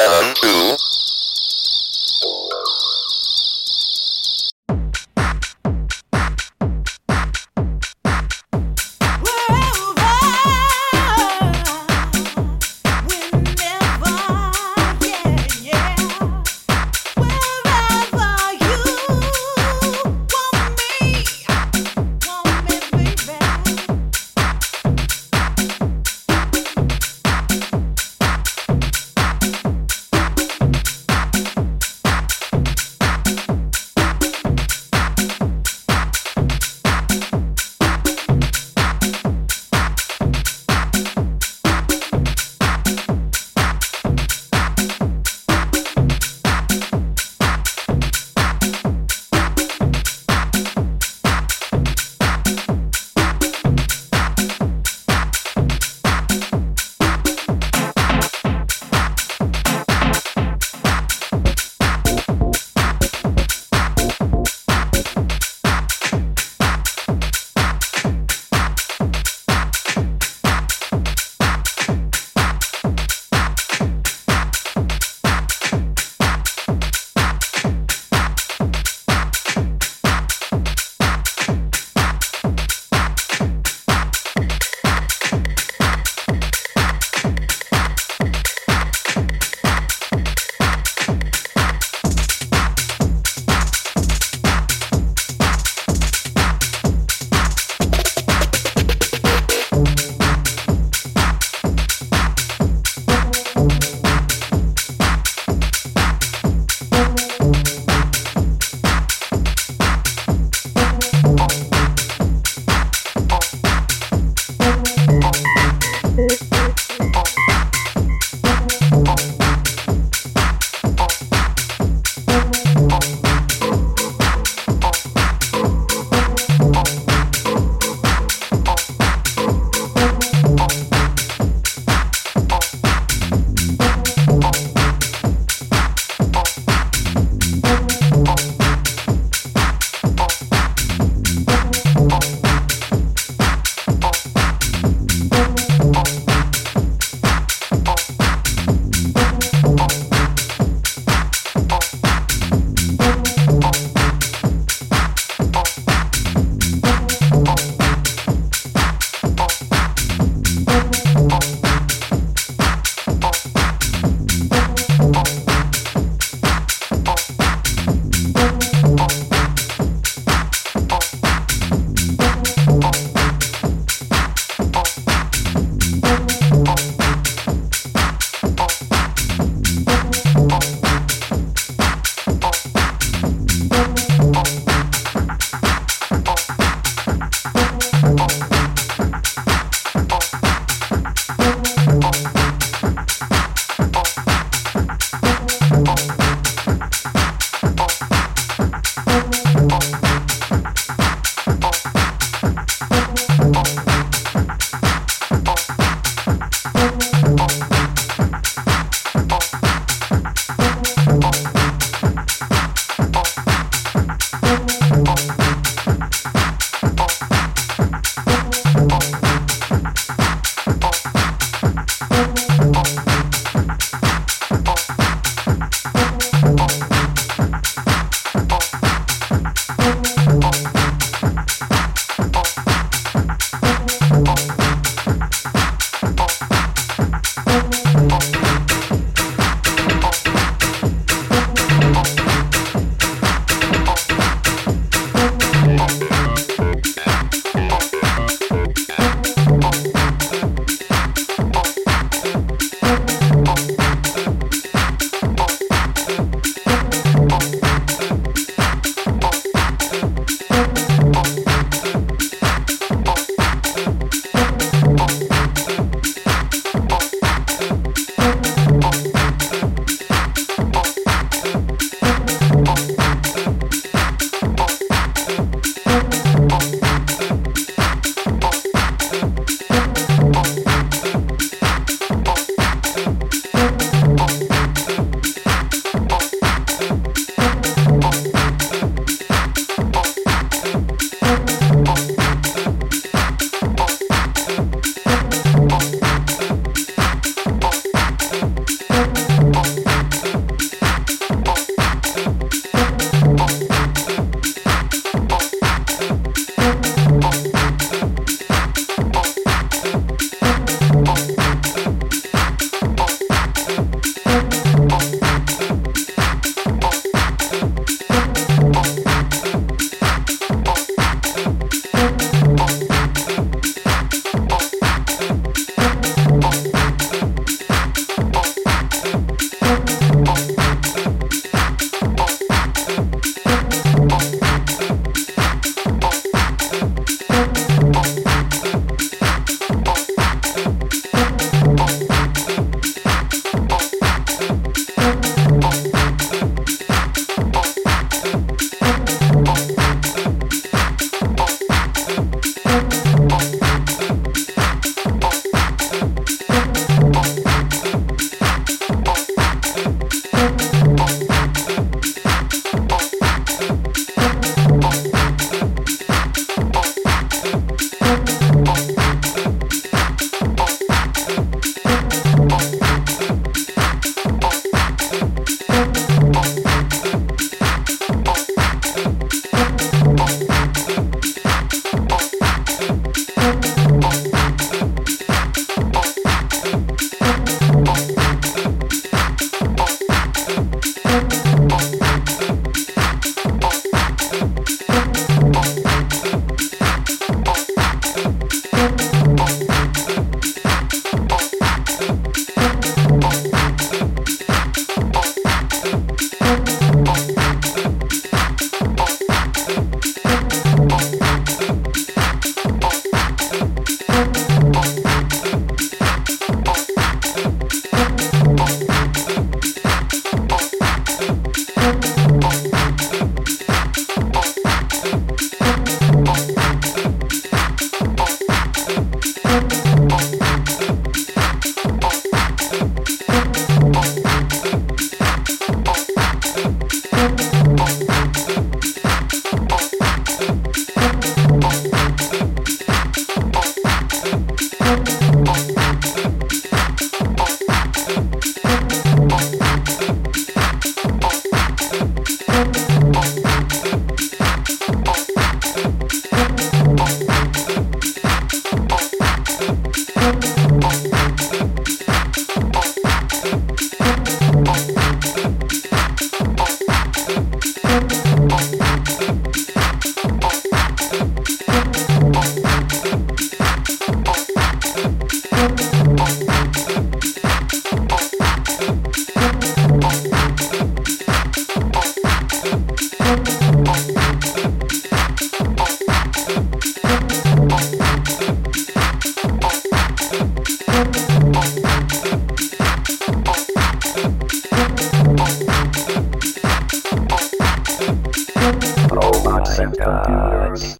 seven two.